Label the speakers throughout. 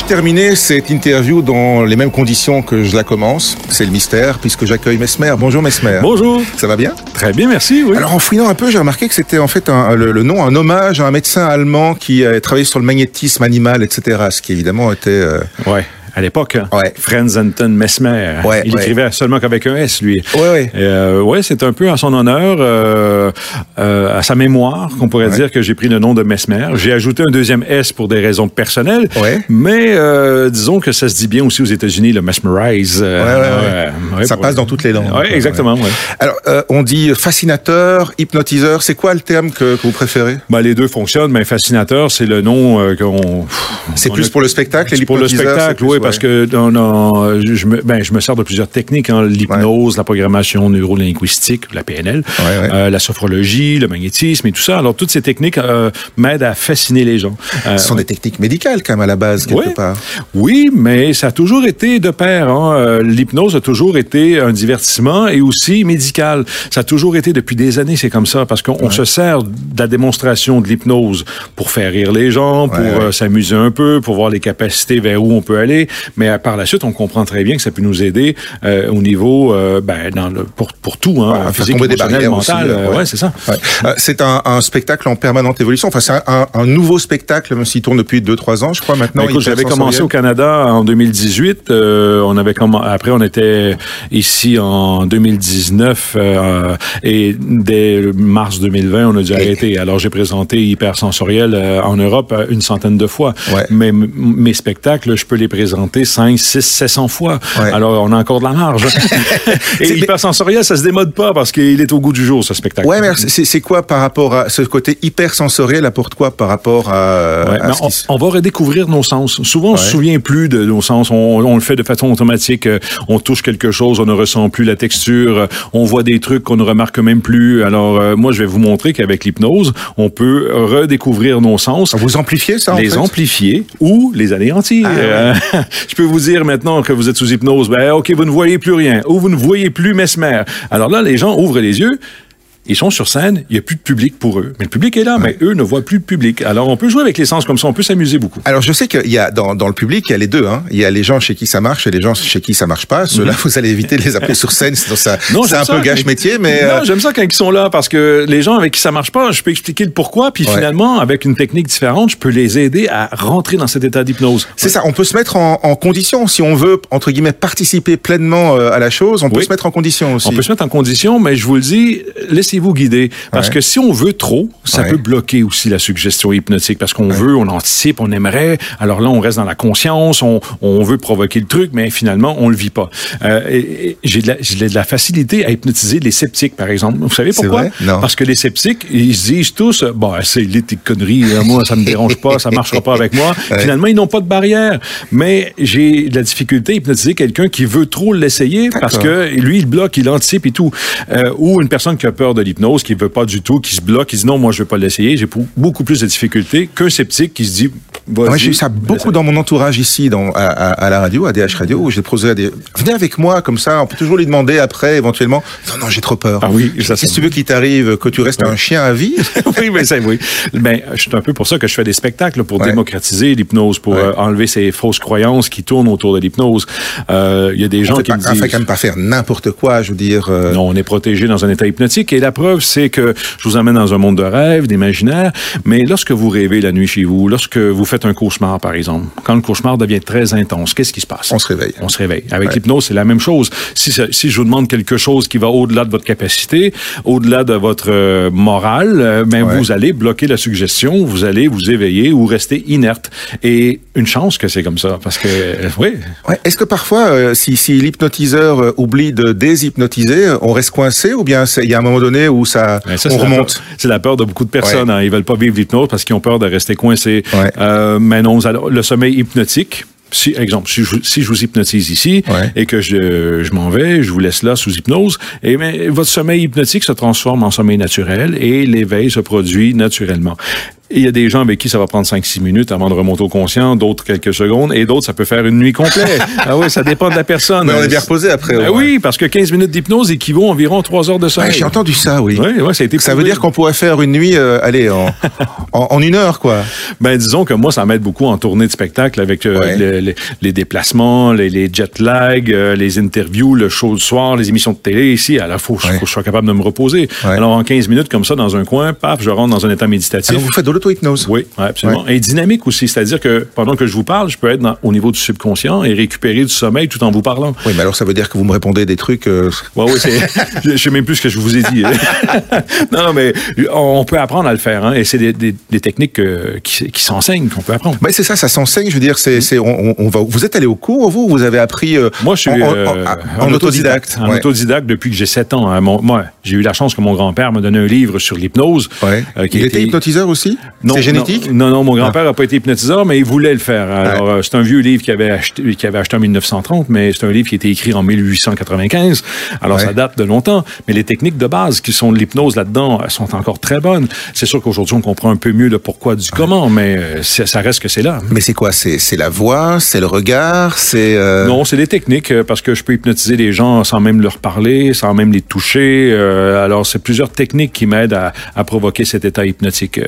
Speaker 1: Vais-je terminer cette interview dans les mêmes conditions que je la commence? C'est le mystère, puisque j'accueille Mesmer. Bonjour Mesmer.
Speaker 2: Bonjour.
Speaker 1: Ça va bien?
Speaker 2: Très bien, merci. Oui.
Speaker 1: Alors en fouillant un peu, j'ai remarqué que c'était en fait un, le, le, nom, un hommage à un médecin allemand qui a travaillé sur le magnétisme animal, etc. Ce qui évidemment était... Euh...
Speaker 2: Ouais à l'époque. Hein.
Speaker 1: Ouais.
Speaker 2: Franz Anton Mesmer.
Speaker 1: Ouais,
Speaker 2: il
Speaker 1: ouais.
Speaker 2: écrivait seulement qu'avec un S, lui.
Speaker 1: Ouais, ouais.
Speaker 2: Euh, ouais, c'est un peu en son honneur, euh, euh, à sa mémoire, qu'on pourrait dire que j'ai pris le nom de Mesmer. J'ai ajouté un deuxième S pour des raisons personnelles. Mais euh, disons que ça se dit bien aussi aux États-Unis, le mesmerize.
Speaker 1: Ça passe dans toutes les langues.
Speaker 2: Ouais, exactement.
Speaker 1: Alors, on dit fascinateur, hypnotiseur. C'est quoi le terme que, que vous préférez?
Speaker 2: Ben, les deux fonctionnent, mais fascinateur, c'est le nom qu'on.
Speaker 1: C'est plus
Speaker 2: a-
Speaker 1: pour le spectacle et
Speaker 2: pour le spectacle, oui,
Speaker 1: ouais.
Speaker 2: parce que dans, dans- je, me, ben, je me sers de plusieurs techniques, hein, l'hypnose, la programmation neurolinguistique, la PNL,
Speaker 1: Ouais, ouais.
Speaker 2: euh, la sophrologie, le magnétisme et tout ça. Alors, toutes ces techniques euh, m'aident à fasciner les gens. Euh,
Speaker 1: Ce sont des techniques médicales quand même à la base, quelque part.
Speaker 2: oui, mais ça a toujours été de pair. Hein. Euh, L'hypnose a toujours été un divertissement et aussi médical. Ça a toujours été depuis des années, c'est comme ça, parce qu'on on se sert de la démonstration de l'hypnose pour faire rire les gens, pour euh, s'amuser un peu, pour voir les capacités vers où on peut aller. Mais euh, par la suite, on comprend très bien que ça peut nous aider euh, au niveau, euh, ben, dans le, pour, pour tout, hein,
Speaker 1: Ouais,
Speaker 2: physique,
Speaker 1: des barrières aussi,
Speaker 2: mental.
Speaker 1: euh,
Speaker 2: euh,
Speaker 1: ouais.
Speaker 2: ouais, c'est ça.
Speaker 1: Ouais. C'est un, un spectacle en permanente évolution. Enfin, c'est un, un- nouveau spectacle, même s'il tourne depuis 2-3 ans, je crois maintenant.
Speaker 2: Ben, j'avais commencé au Canada en 2018. euh, on avait après on était ici en 2019 euh, et dès mars 2020 on a dû arrêter. Alors j'ai présenté hypersensoriel euh, en Europe une centaine de fois.
Speaker 1: Ouais.
Speaker 2: Mais mes spectacles, je peux les présenter 5, 6, 700 fois.
Speaker 1: Ouais.
Speaker 2: Alors on a encore de la marge. et hypersensoriel, ça se démode pas parce qu'il est au goût du jour ce spectacle.
Speaker 1: Ouais, mais c'est quoi par rapport à ce côté hypersensoriel? Apporte quoi par rapport à,
Speaker 2: Ouais,
Speaker 1: à
Speaker 2: mais
Speaker 1: ce
Speaker 2: on,
Speaker 1: qui se-
Speaker 2: on va redécouvrir nos sens. Souvent, on se souvient plus de nos sens. On, on le fait de façon automatique. On touche quelque chose, on ne ressent plus la texture. On voit des trucs qu'on ne remarque même plus. Alors, euh, moi, je vais vous montrer qu'avec l'hypnose, on peut redécouvrir nos sens.
Speaker 1: Vous amplifiez ça, en
Speaker 2: les
Speaker 1: fait?
Speaker 2: amplifier ou les anéantir.
Speaker 1: Ah,
Speaker 2: Euh, je peux vous dire maintenant que vous êtes sous hypnose, ben ok, vous ne voyez plus rien, ou vous ne voyez plus Mesmer. Alors là, les gens ouvrent les yeux. Ils sont sur scène, il n'y a plus de public pour eux. Mais le public est là, mais eux ne voient plus le public. Alors, on peut jouer avec les sens comme ça, on peut s'amuser beaucoup.
Speaker 1: Alors je sais qu'il y a dans, dans le public il y a les deux hein. Il y a les gens chez qui ça marche et les gens chez qui ça marche pas. Ceux-là vous allez éviter de les appeler sur scène, sinon ça
Speaker 2: Mhm. Non,
Speaker 1: c'est un
Speaker 2: ça
Speaker 1: peu gâche métier, mais
Speaker 2: Non,
Speaker 1: euh,
Speaker 2: j'aime ça quand ils sont là parce que les gens avec qui ça marche pas, je peux expliquer le pourquoi, puis
Speaker 1: Ouais.
Speaker 2: finalement, avec une technique différente, je peux les aider à rentrer dans cet état d'hypnose.
Speaker 1: c'est ça. On peut se mettre en, en condition si on veut entre guillemets participer pleinement euh, à la chose. On peut
Speaker 2: Oui.
Speaker 1: se mettre en condition aussi.
Speaker 2: On peut se mettre en condition, mais je vous le dis, laissez-vous guider. Parce
Speaker 1: Ouais.
Speaker 2: que si on veut trop, ça
Speaker 1: Ouais.
Speaker 2: peut bloquer aussi la suggestion hypnotique. Parce qu'on veut, on anticipe, on aimerait. Alors là, on reste dans la conscience, on, on veut provoquer le truc, mais finalement, on le vit pas. Euh, j'ai de, la- j'ai de la facilité à hypnotiser les sceptiques, par exemple. Vous savez pourquoi? Parce que les sceptiques, ils se disent tous, bon, c'est les conneries, hein, moi, ça me dérange pas, ça marchera pas avec moi. Finalement, ils n'ont pas de barrière. Mais j'ai de la difficulté à hypnotiser quelqu'un qui veut trop l'essayer parce que lui, il bloque, il anticipe et tout. Euh, ou une personne qui a peur de l'hypnose, qui veut pas du tout, qui se bloque, qui dit non, moi, je veux pas l'essayer. J'ai beaucoup plus de difficultés qu'un sceptique qui se dit.
Speaker 1: Moi, j'ai eu ça beaucoup dans mon entourage ici, dans, à, à- à la radio, à DH Radio, où j'ai posé à des... Venez avec moi, comme ça, on peut toujours lui demander après, éventuellement, non, non, j'ai trop peur.
Speaker 2: Ah oui, ça,
Speaker 1: Si tu veux qu'il t'arrive, que tu restes un chien à vie,
Speaker 2: oui, mais c'est oui. Ben, c'est un peu pour ça que je fais des spectacles pour
Speaker 1: Ouais.
Speaker 2: démocratiser l'hypnose, pour
Speaker 1: Ouais.
Speaker 2: euh, enlever ces fausses croyances qui tournent autour de l'hypnose. Euh, Il y a des gens
Speaker 1: on
Speaker 2: qui
Speaker 1: pas,
Speaker 2: me
Speaker 1: on
Speaker 2: disent.
Speaker 1: fait quand même pas faire n'importe quoi, je veux dire. euh,
Speaker 2: Non, on est protégé dans un état hypnotique. Et la preuve, c'est que je vous emmène dans un monde de rêve, d'imaginaire. Mais lorsque vous rêvez la nuit chez vous, lorsque vous faites un cauchemar, par exemple, quand le cauchemar devient très intense, qu'est-ce qui se passe?
Speaker 1: On se réveille.
Speaker 2: On se réveille. Avec
Speaker 1: Ouais.
Speaker 2: l'hypnose, c'est la même chose. Si, je vous demande quelque chose qui va au-delà de votre capacité, au-delà de votre euh, morale, euh, ben
Speaker 1: Ouais.
Speaker 2: vous allez bloquer la suggestion, vous allez vous éveiller ou rester inerte. Et une chance que c'est comme ça, parce que, euh, oui,
Speaker 1: Ouais. Est-ce que parfois, si, si l'hypnotiseur oublie de déshypnotiser, on reste coincé ou bien il y a un moment donné où ça,
Speaker 2: Ben, ça,
Speaker 1: on remonte?
Speaker 2: C'est la peur de beaucoup de personnes. hein. Ils veulent pas vivre l'hypnose parce qu'ils ont peur de rester coincés. Euh, mais non, alors, le sommeil hypnotique. Si, exemple, si je, si je vous hypnotise ici
Speaker 1: Ouais.
Speaker 2: et que je, je m'en vais, je vous laisse là sous hypnose, et bien, votre sommeil hypnotique se transforme en sommeil naturel et l'éveil se produit naturellement. Il y a des gens avec qui ça va prendre 5-6 minutes avant de remonter au conscient, d'autres quelques secondes, et d'autres, ça peut faire une nuit complète. ah oui, ça dépend de la personne.
Speaker 1: Mais on est bien reposé après.
Speaker 2: Ben oui, parce que 15 minutes d'hypnose équivaut environ à 3 heures de sommeil.
Speaker 1: Ouais, J'ai entendu ça, oui.
Speaker 2: Oui, ouais, ça a été
Speaker 1: Ça veut dire qu'on pourrait faire une nuit, euh, allez, en, en, en une heure, quoi.
Speaker 2: Ben, disons que moi, ça m'aide beaucoup en tournée de spectacle avec euh,
Speaker 1: Ouais.
Speaker 2: le- le- les déplacements, les, les jet lag, euh, les interviews, le show le soir, les émissions de télé ici. À la fois,
Speaker 1: Ouais.
Speaker 2: faut que je sois capable de me reposer. Alors, en 15 minutes comme ça, dans un coin, paf, je rentre dans un état méditatif.
Speaker 1: Alors, vous faites de l'auto-hypnose.
Speaker 2: Oui, ouais, absolument. Et dynamique aussi, c'est-à-dire que pendant que je vous parle, je peux être dans- au niveau du subconscient et récupérer du sommeil tout en vous parlant.
Speaker 1: Oui, mais alors ça veut dire que vous me répondez des trucs. euh,
Speaker 2: Ouais, oui, c'est. je sais même plus ce que je vous ai dit. non, mais on peut apprendre à le faire, hein, et c'est des, des- des techniques euh, qui, qui s'enseignent qu'on peut apprendre.
Speaker 1: Ben c'est ça, ça s'enseigne. Je veux dire, c'est, c'est, on, on va. Vous êtes allé au cours, vous, ou vous avez appris euh,
Speaker 2: Moi, je suis
Speaker 1: en, en-
Speaker 2: euh,
Speaker 1: en- en autodidacte.
Speaker 2: En autodidacte depuis que j'ai 7 ans. hein. Mon- moi, j'ai eu la chance que mon grand-père me donne un livre sur l'hypnose.
Speaker 1: Ouais.
Speaker 2: euh,
Speaker 1: Il était hypnotiseur aussi?
Speaker 2: Non,
Speaker 1: c'est génétique? Ah.
Speaker 2: Non, non, mon grand-père n'a pas été hypnotiseur, mais il voulait le faire. Alors, euh, c'est un vieux livre qu'il avait acheté, qu'il avait acheté en 1930, mais c'est un livre qui a été écrit en 1895. Alors,
Speaker 1: Ouais.
Speaker 2: ça date de longtemps. Mais les techniques de base qui sont de l'hypnose là-dedans sont encore très bonnes. C'est sûr qu'aujourd'hui, on comprend un peu mieux le pourquoi du comment, mais euh, ça reste que c'est là.
Speaker 1: Mais c'est quoi? C'est, c'est la voix, c'est le regard, c'est. euh,
Speaker 2: Non, c'est des techniques euh, parce que je peux hypnotiser les gens sans même leur parler, sans même les toucher. Alors, c'est plusieurs techniques qui m'aident à, à provoquer cet état hypnotique.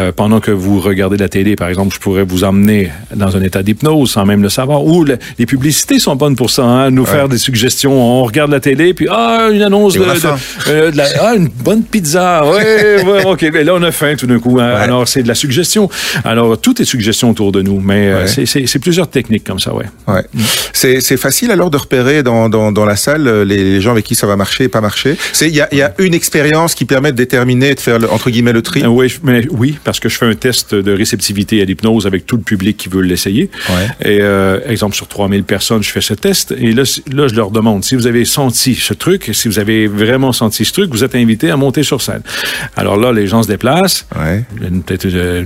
Speaker 2: Euh, pendant que vous regardez la télé, par exemple, je pourrais vous emmener dans un état d'hypnose sans même le savoir. Ou le- les publicités sont bonnes pour ça, hein, nous faire des suggestions. On regarde la télé, puis ah, une annonce de, de- euh, de la- ah, une bonne pizza. Ouais, ouais, ok. Mais là, on a faim tout d'un coup. hein.
Speaker 1: Ouais.
Speaker 2: Alors, c'est de la suggestion. Alors, tout est suggestion autour de nous, mais euh, c'est- plusieurs techniques comme ça, ouais.
Speaker 1: Ouais. C'est, c'est facile alors de repérer dans, dans, dans la salle euh, les, les gens avec qui ça va marcher et pas marcher? Il y a, il y a une expérience qui permet de déterminer, de faire le, entre guillemets le tri?
Speaker 2: Oui, mais oui, parce que je fais un test de réceptivité à l'hypnose avec tout le public qui veut l'essayer.
Speaker 1: Ouais.
Speaker 2: Et euh, exemple sur 3000 personnes, je fais ce test et là, là je leur demande si vous avez senti ce truc, si vous avez vraiment senti ce truc, vous êtes invité à monter sur scène. Alors là, les gens se déplacent.
Speaker 1: Ouais.
Speaker 2: Peut-être euh,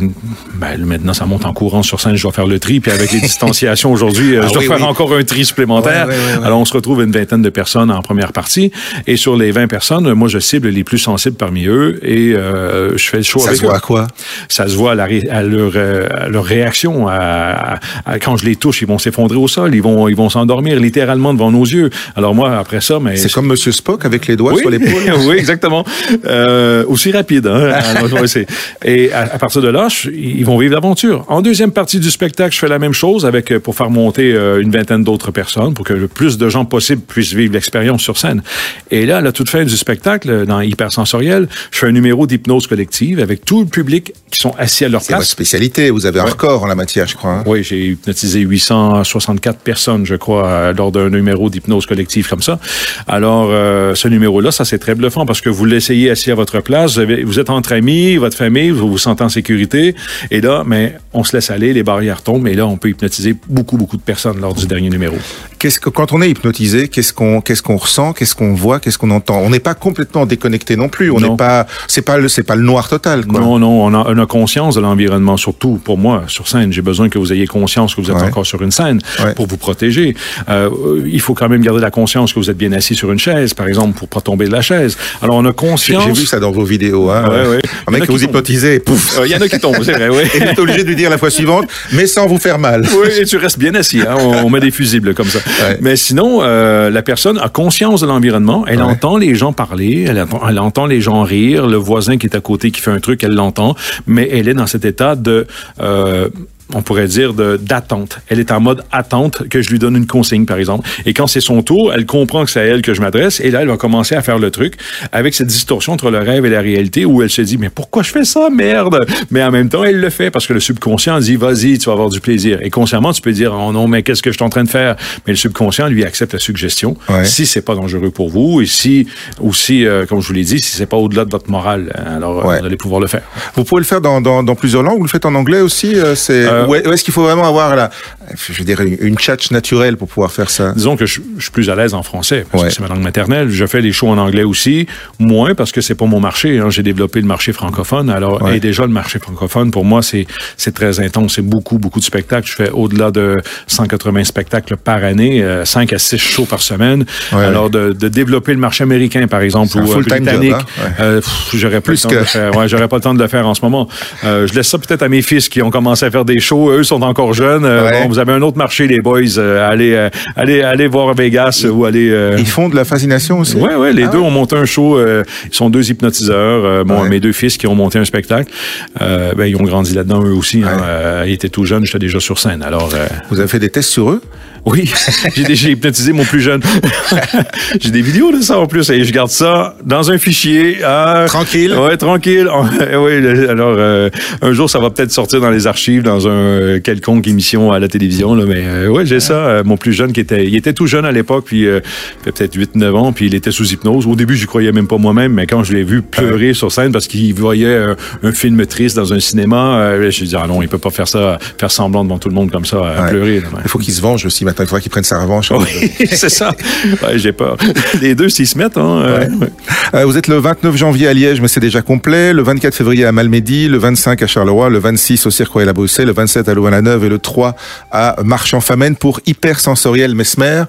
Speaker 2: ben, maintenant ça monte en courant sur scène, je dois faire le tri puis avec les distanciations aujourd'hui, euh,
Speaker 1: Ah
Speaker 2: je dois
Speaker 1: oui,
Speaker 2: faire
Speaker 1: oui.
Speaker 2: encore un tri supplémentaire.
Speaker 1: Ouais, ouais, ouais, ouais.
Speaker 2: Alors on se retrouve une vingtaine de personnes en première partie et sur les 20 personnes, moi je cible les plus sensibles parmi eux et euh, je fais le show
Speaker 1: Ça
Speaker 2: avec
Speaker 1: se voit
Speaker 2: eux
Speaker 1: à quoi?
Speaker 2: Ça se voit à, la ré- à leur, euh, à leur réaction. À, à- à- quand je les touche, ils vont s'effondrer au sol, ils vont, ils vont s'endormir littéralement devant nos yeux. Alors moi, après ça, mais
Speaker 1: C'est comme Monsieur Spock avec les doigts
Speaker 2: oui,
Speaker 1: sur l'épaule.
Speaker 2: oui, exactement. Euh, aussi rapide. Hein? Et à, partir de là, je- ils vont vivre l'aventure. En deuxième partie du spectacle, je fais la même chose avec euh, pour faire monter euh, une vingtaine d'autres personnes pour que le plus de gens possible puissent vivre l'expérience sur scène. Et là, à la toute fin du spectacle, dans Hypersensoriel, je fais un numéro d'hypnose collective avec tout le public qui sont assis à leur
Speaker 1: C'est votre
Speaker 2: place.
Speaker 1: spécialité. Vous avez un
Speaker 2: Ouais.
Speaker 1: record en la matière, je crois. hein.
Speaker 2: Oui, j'ai hypnotisé 864 personnes, je crois, euh, lors d'un numéro d'hypnose collective comme ça. Alors, euh, ce numéro-là, ça, c'est très bluffant parce que vous l'essayez assis à votre place, vous, avez- vous êtes entre amis, votre famille, vous vous sentez en sécurité. Et là, mais on se laisse aller, les barrières tombent, et là, on peut hypnotiser beaucoup, beaucoup de personnes lors du dernier numéro.
Speaker 1: Qu'est-ce que quand on est hypnotisé, qu'est-ce qu'on qu'est-ce qu'on ressent, qu'est-ce qu'on voit, qu'est-ce qu'on entend? On n'est pas complètement déconnecté non plus. On n'est pas c'est pas le c'est pas le noir total quoi.
Speaker 2: Non, non, on a, on a conscience de l'environnement, surtout pour moi, sur scène. J'ai besoin que vous ayez conscience que vous êtes
Speaker 1: Ouais.
Speaker 2: encore sur une scène
Speaker 1: Ouais.
Speaker 2: pour vous protéger. Euh, il faut quand même garder la conscience que vous êtes bien assis sur une chaise, par exemple, pour pas tomber de la chaise. Alors, on a conscience...
Speaker 1: j'ai vu ça dans vos vidéos. Hein.
Speaker 2: Ouais, ouais.
Speaker 1: Un mec
Speaker 2: a
Speaker 1: que vous hypnotisez, pouf.
Speaker 2: Euh, Il y en a qui tombent, c'est vrai, oui.
Speaker 1: Et vous êtes obligé de lui dire la fois suivante, mais sans vous faire mal.
Speaker 2: Oui, et tu restes bien assis. Hein? On, on met des fusibles comme ça. Mais sinon, euh, la personne a conscience de l'environnement. Elle entend les gens parler. Elle entend les gens rire. Le voisin qui est à côté qui fait un truc, elle l'entend. Mais elle est dans cet état de... euh, on pourrait dire de d'attente. Elle est en mode attente que je lui donne une consigne, par exemple. Et quand c'est son tour, elle comprend que c'est à elle que je m'adresse. Et là, elle va commencer à faire le truc avec cette distorsion entre le rêve et la réalité où elle se dit, mais pourquoi je fais ça, merde? Mais en même temps, elle le fait parce que le subconscient dit, vas-y, tu vas avoir du plaisir. Et consciemment, tu peux dire, oh non, mais qu'est-ce que je suis en train de faire? Mais le subconscient, lui, accepte la suggestion.
Speaker 1: Ouais.
Speaker 2: Si c'est pas dangereux pour vous et si, aussi, euh, comme je vous l'ai dit, si c'est pas au-delà de votre morale, alors euh,
Speaker 1: Ouais.
Speaker 2: vous allez pouvoir le faire.
Speaker 1: Vous pouvez le faire dans, dans, dans plusieurs langues. Vous le faites en anglais aussi. euh, C'est
Speaker 2: Euh,
Speaker 1: ou est-ce qu'il faut vraiment avoir la, je dirais, une tchatch naturelle pour pouvoir faire ça?
Speaker 2: Disons que je, je suis plus à l'aise en français, parce
Speaker 1: Ouais.
Speaker 2: que c'est ma langue maternelle. Je fais les shows en anglais aussi, moins parce que c'est pas mon marché. hein. J'ai développé le marché francophone. Alors,
Speaker 1: Ouais.
Speaker 2: et déjà, le marché francophone, pour moi, c'est très intense. C'est beaucoup, beaucoup de spectacles. Je fais au-delà de 180 spectacles par année, euh, 5 à 6 shows par semaine.
Speaker 1: Ouais,
Speaker 2: Alors, de, de développer le marché américain, par exemple, ou euh, britannique,
Speaker 1: hein?
Speaker 2: Euh, j'aurais le
Speaker 1: Plus
Speaker 2: temps
Speaker 1: que-
Speaker 2: de le faire. Ouais, j'aurais pas le temps de le faire en ce moment. Euh, je laisse ça peut-être à mes fils qui ont commencé à faire des shows. Eux sont encore jeunes. Euh,
Speaker 1: Ouais.
Speaker 2: bon, vous avez un autre marché, les boys. Euh, allez, euh, allez, allez voir Vegas ou aller. euh,
Speaker 1: Ils font de la fascination aussi?
Speaker 2: Ouais, ouais, les
Speaker 1: Ah
Speaker 2: deux ont monté un show. ils sont deux hypnotiseurs. Bon,
Speaker 1: Ouais.
Speaker 2: mes deux fils qui ont monté un spectacle, ben, ils ont grandi là-dedans eux aussi. hein.
Speaker 1: Ouais.
Speaker 2: Ils étaient tout jeunes, j'étais déjà sur scène. Alors,
Speaker 1: Vous avez fait des tests sur eux?
Speaker 2: Oui, j'ai déjà hypnotisé mon plus jeune. j'ai des vidéos de ça en plus et je garde ça dans un fichier. Ah,
Speaker 1: Tranquille.
Speaker 2: Ouais, tranquille. oui, le- alors euh, un jour ça va peut-être sortir dans les archives dans un euh, quelconque émission à la télévision là, mais euh, ouais, j'ai ça euh, mon plus jeune qui était il était tout jeune à l'époque puis euh, peut-être 8 9 ans puis il était sous hypnose. Au début, j'y croyais même pas moi-même, mais quand je l'ai vu pleurer sur scène parce qu'il voyait euh, un film triste dans un cinéma, euh, je dit ah non, il peut pas faire ça faire semblant devant tout le monde comme ça à
Speaker 1: Ouais.
Speaker 2: pleurer. là.
Speaker 1: Il faut qu'ils se vengent aussi. Il faudra qu'ils prennent sa revanche.
Speaker 2: Oui, c'est ça. Ouais, j'ai peur. Les deux, s'ils se mettent, hein, euh,
Speaker 1: Ouais. Euh, vous êtes le 29 janvier à Liège, mais c'est déjà complet. Le 24 février à Malmedy, le 25 à Charleroi, le 26 au Cirque Royal à Bruxelles, le 27 à Louvain-la-Neuve et le 3 à Marchand-Famenne pour Hypersensoriel Mesmer.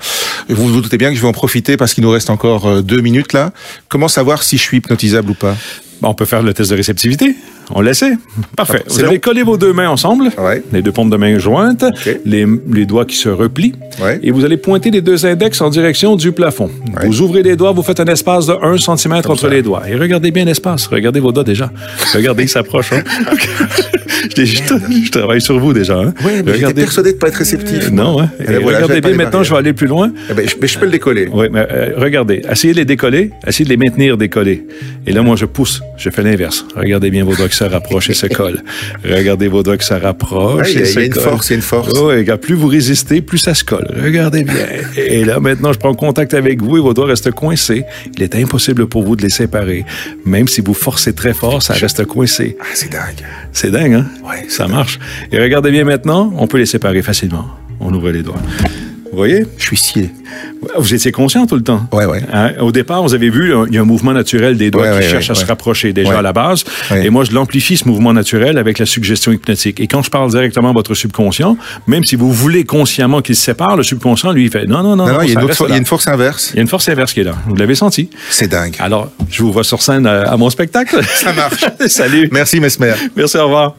Speaker 1: Vous vous doutez bien que je vais en profiter parce qu'il nous reste encore euh, deux minutes là. Comment savoir si je suis hypnotisable ou pas?
Speaker 2: Bon, on peut faire le test de réceptivité. On l'essaie. Parfait.
Speaker 1: C'est
Speaker 2: Vous allez coller vos deux mains ensemble.
Speaker 1: Ouais.
Speaker 2: Les deux paumes de main jointes. Les, les doigts qui se replient.
Speaker 1: Ouais.
Speaker 2: Et vous allez pointer les deux index en direction du plafond.
Speaker 1: Ouais.
Speaker 2: Vous ouvrez les doigts, vous faites un espace de 1 cm entre
Speaker 1: ça.
Speaker 2: les doigts. Et regardez bien l'espace. Regardez vos doigts déjà. Regardez, ils s'approchent. Hein? je, travaille sur vous déjà. Hein?
Speaker 1: Ouais, mais j'étais persuadé de pas être réceptif.
Speaker 2: Non, hein?
Speaker 1: Et
Speaker 2: Et
Speaker 1: là, voilà,
Speaker 2: regardez bien maintenant, je vais aller plus loin.
Speaker 1: Eh ben, je, mais je peux le décoller.
Speaker 2: Oui, mais euh, regardez, essayez de les décoller, essayez de les maintenir décollés. Et là, moi, je pousse, je fais l'inverse. Regardez bien vos doigts qui se rapprochent et se collent. Regardez vos doigts qui se rapprochent
Speaker 1: Ouais, il y y a une
Speaker 2: collent.
Speaker 1: force, il y a une force.
Speaker 2: Oh, et plus vous résistez, plus ça se colle. Regardez bien. Et là, maintenant, je prends contact avec vous et vos doigts restent coincés. Il est impossible pour vous de les séparer. Même si vous forcez très fort, ça reste coincé.
Speaker 1: Ah, c'est dingue.
Speaker 2: C'est dingue, hein?
Speaker 1: Ouais,
Speaker 2: ça marche. Et regardez bien maintenant, on peut les séparer facilement. On ouvre les doigts. Vous voyez?
Speaker 1: Je suis scié.
Speaker 2: Vous étiez conscient tout le temps.
Speaker 1: Ouais, ouais.
Speaker 2: Hein, Au départ, vous avez vu, il y a un mouvement naturel des doigts
Speaker 1: Ouais,
Speaker 2: qui
Speaker 1: ouais,
Speaker 2: cherche
Speaker 1: ouais,
Speaker 2: à se rapprocher déjà à la base. Et moi, je l'amplifie, ce mouvement naturel, avec la suggestion hypnotique. Et quand je parle directement à votre subconscient, même si vous voulez consciemment qu'il se sépare, le subconscient, lui, il fait non, non, non,
Speaker 1: Non, non, il y a une, il y a force inverse.
Speaker 2: Il y a une force inverse qui est là. Vous l'avez senti.
Speaker 1: C'est dingue.
Speaker 2: Alors, je vous vois sur scène à, à mon spectacle.
Speaker 1: Ça marche.
Speaker 2: Salut.
Speaker 1: Merci, Mesmer.
Speaker 2: Merci, au revoir.